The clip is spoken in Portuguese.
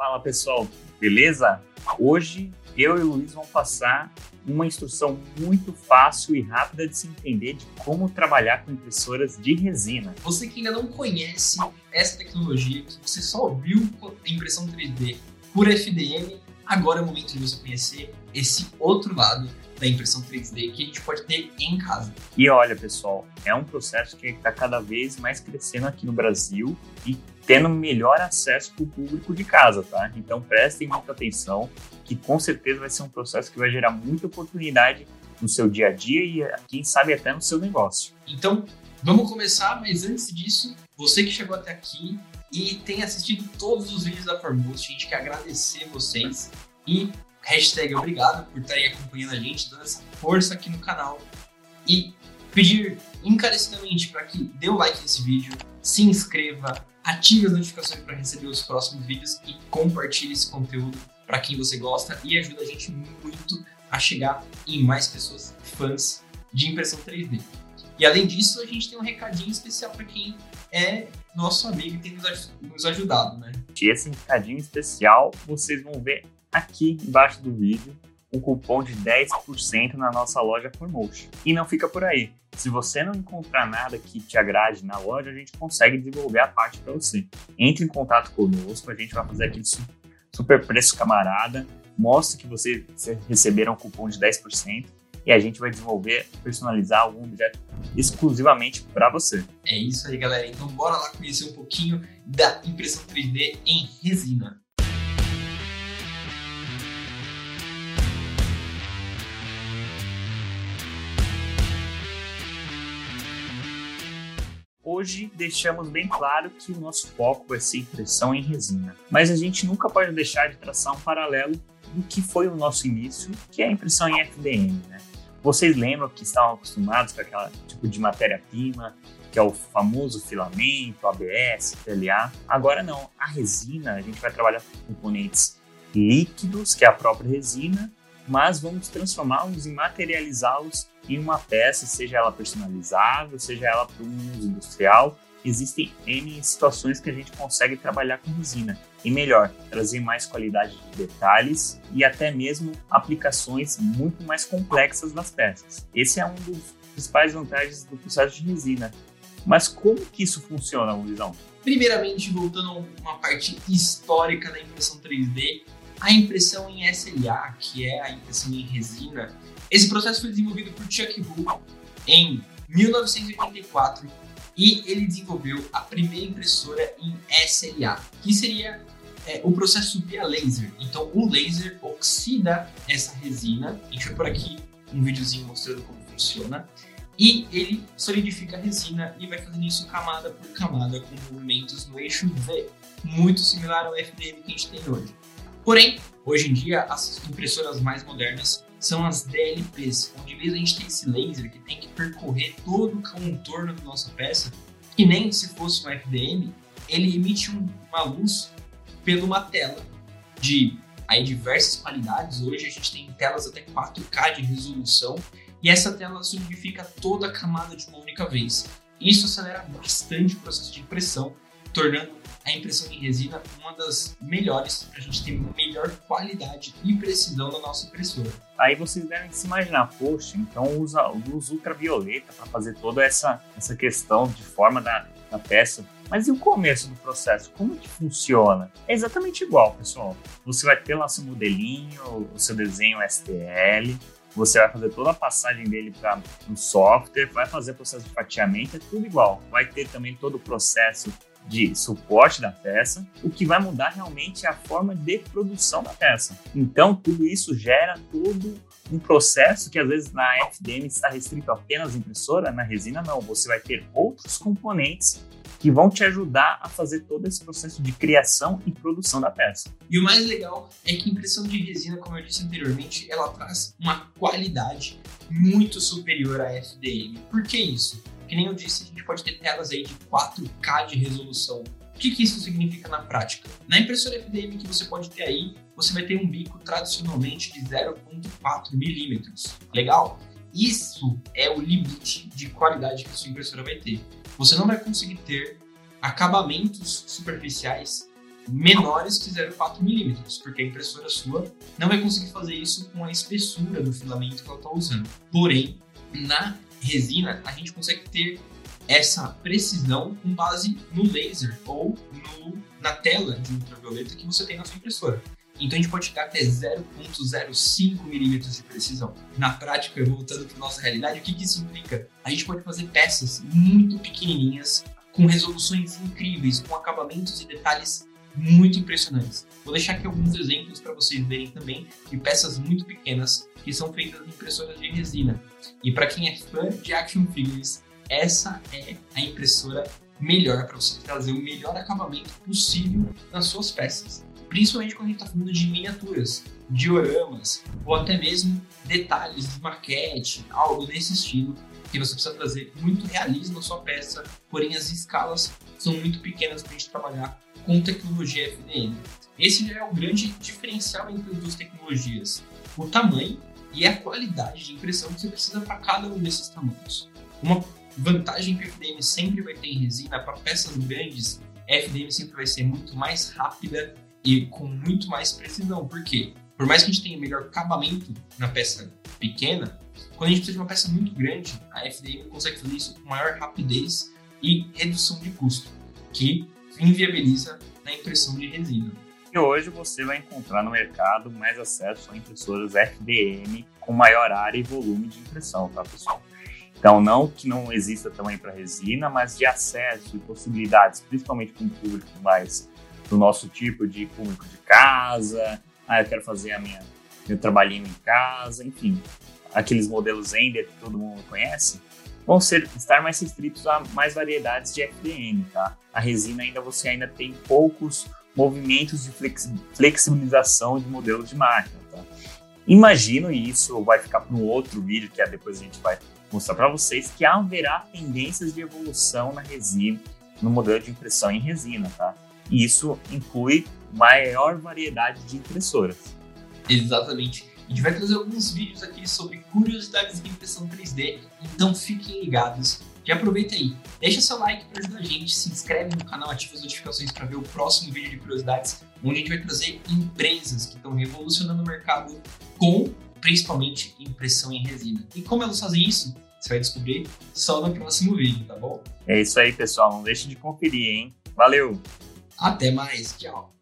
Fala pessoal, beleza? Hoje eu e o Luiz vamos passar uma instrução muito fácil e rápida de se entender de como trabalhar com impressoras de resina. Você que ainda não conhece essa tecnologia, que você só viu impressão 3D por FDM, agora é o momento de você conhecer esse outro lado da impressão 3D que a gente pode ter em casa. E olha, pessoal, é um processo que está cada vez mais crescendo aqui no Brasil e tendo melhor acesso para o público de casa, tá? Então prestem muita atenção, que com certeza vai ser um processo que vai gerar muita oportunidade no seu dia a dia e quem sabe até no seu negócio. Então, vamos começar, mas antes disso, você que chegou até aqui e tem assistido todos os vídeos da Formost, a gente quer agradecer vocês e hashtag obrigado por estar aí acompanhando a gente, dando essa força aqui no canal e pedir encarecidamente para que dê o like nesse vídeo, se inscreva, ative as notificações para receber os próximos vídeos e compartilhe esse conteúdo para quem você gosta e ajuda a gente muito a chegar em mais pessoas fãs de impressão 3D. E além disso, a gente tem um recadinho especial para quem é nosso amigo e tem nos ajudado, né? E esse recadinho especial vocês vão ver aqui embaixo do vídeo um cupom de 10% na nossa loja Formotion. E não fica por aí. Se você não encontrar nada que te agrade na loja, a gente consegue desenvolver a parte para você. Entre em contato conosco, a gente vai fazer aquele super preço camarada, mostre que você receberam um cupom de 10% e a gente vai desenvolver, personalizar algum objeto exclusivamente para você. É isso aí, galera. Então bora lá conhecer um pouquinho da impressão 3D em resina. Hoje deixamos bem claro que o nosso foco vai ser impressão em resina, mas a gente nunca pode deixar de traçar um paralelo do que foi o nosso início, que é a impressão em FDM. Né? Vocês lembram que estavam acostumados com aquele tipo de matéria-prima, que é o famoso filamento, ABS, PLA. Agora não, a resina, a gente vai trabalhar com componentes líquidos, que é a própria resina, mas vamos transformá-los e materializá-los em uma peça, seja ela personalizável, seja ela para um uso industrial. Existem N situações que a gente consegue trabalhar com resina. E melhor, trazer mais qualidade de detalhes e até mesmo aplicações muito mais complexas das peças. Esse é um dos principais vantagens do processo de resina. Mas como que isso funciona, Luizão? Primeiramente, voltando a uma parte histórica da impressão 3D, a impressão em SLA, que é a impressão em resina, esse processo foi desenvolvido por Chuck Hull em 1984 e ele desenvolveu a primeira impressora em SLA, que seria é, o processo via laser. Então, o laser oxida essa resina. A gente por aqui um videozinho mostrando como funciona. E ele solidifica a resina e vai fazendo isso camada por camada com movimentos no eixo V, muito similar ao FDM que a gente tem hoje. Porém, hoje em dia, as impressoras mais modernas são as DLPs, onde de a gente ter esse laser que tem que percorrer todo o contorno da nossa peça, que nem se fosse um FDM, ele emite um, uma luz pela uma tela de aí, diversas qualidades. Hoje a gente tem telas até 4K de resolução e essa tela solidifica toda a camada de uma única vez. Isso acelera bastante o processo de impressão, tornando a impressão em resina uma das melhores para a gente ter melhor qualidade e precisão da nossa impressora. Aí vocês devem se imaginar, poxa, então usa luz ultravioleta para fazer toda essa, essa questão de forma da, da peça. Mas e o começo do processo? Como que funciona? É exatamente igual, pessoal. Você vai ter lá seu modelinho, o seu desenho STL, você vai fazer toda a passagem dele para um software, vai fazer o processo de fatiamento, é tudo igual. Vai ter também todo o processo de suporte da peça, o que vai mudar realmente é a forma de produção da peça. Então, tudo isso gera todo um processo que às vezes na FDM está restrito apenas à impressora, na resina não, você vai ter outros componentes que vão te ajudar a fazer todo esse processo de criação e produção da peça. E o mais legal é que a impressão de resina, como eu disse anteriormente, ela traz uma qualidade muito superior à FDM. Por que isso? Que nem eu disse, a gente pode ter telas aí de 4K de resolução. O que, que isso significa na prática? Na impressora FDM que você pode ter aí, você vai ter um bico tradicionalmente de 0.4 milímetros. Legal? Isso é o limite de qualidade que a sua impressora vai ter. Você não vai conseguir ter acabamentos superficiais menores que 0,4 milímetros, porque a impressora sua não vai conseguir fazer isso com a espessura do filamento que ela está usando. Porém, na resina, a gente consegue ter essa precisão com base no laser ou no, na tela de ultravioleta que você tem na sua impressora. Então a gente pode chegar até 0,05 milímetros de precisão. Na prática, voltando para nossa realidade, o que, que isso implica? A gente pode fazer peças muito pequenininhas, com resoluções incríveis, com acabamentos e detalhes muito impressionantes. Vou deixar aqui alguns exemplos para vocês verem também de peças muito pequenas que são feitas em impressoras de resina. E para quem é fã de action figures, essa é a impressora melhor para você trazer o melhor acabamento possível nas suas peças. Principalmente quando a gente está falando de miniaturas, dioramas ou até mesmo detalhes de maquete, algo nesse estilo que você precisa trazer muito realismo na sua peça, porém as escalas são muito pequenas para a gente trabalhar com tecnologia FDM. Esse já é o grande diferencial entre as duas tecnologias: o tamanho e a qualidade de impressão que você precisa para cada um desses tamanhos. Uma vantagem que o FDM sempre vai ter em resina para peças grandes, a FDM sempre vai ser muito mais rápida e com muito mais precisão. Por quê? Por mais que a gente tenha melhor acabamento na peça pequena, quando a gente precisa de uma peça muito grande, a FDM consegue fazer isso com maior rapidez e redução de custo, que inviabiliza a impressão de resina. E hoje você vai encontrar no mercado mais acesso a impressoras FDM com maior área e volume de impressão, tá, pessoal? Então, não que não exista também para resina, mas de acesso e possibilidades, principalmente com o público mais do nosso tipo de público de casa. Ah, eu quero fazer a minha meu trabalhinho em casa, enfim, aqueles modelos Ender que todo mundo conhece vão ser, estar mais restritos a mais variedades de FDM, tá? A resina ainda você ainda tem poucos movimentos de flexibilização de modelos de máquina, tá? Imagino, e isso vai ficar para um outro vídeo que é depois a gente vai mostrar para vocês, que haverá tendências de evolução na resina, no modelo de impressão em resina, tá? E isso inclui maior variedade de impressoras. Exatamente. A gente vai trazer alguns vídeos aqui sobre curiosidades de impressão 3D, então fiquem ligados. Já aproveita aí, deixa seu like para ajudar a gente, se inscreve no canal, ativa as notificações para ver o próximo vídeo de curiosidades, onde a gente vai trazer empresas que estão revolucionando o mercado com principalmente impressão em resina. E como elas fazem isso? Você vai descobrir só no próximo vídeo, tá bom? É isso aí, pessoal. Não deixe de conferir, hein? Valeu! Até mais, tchau!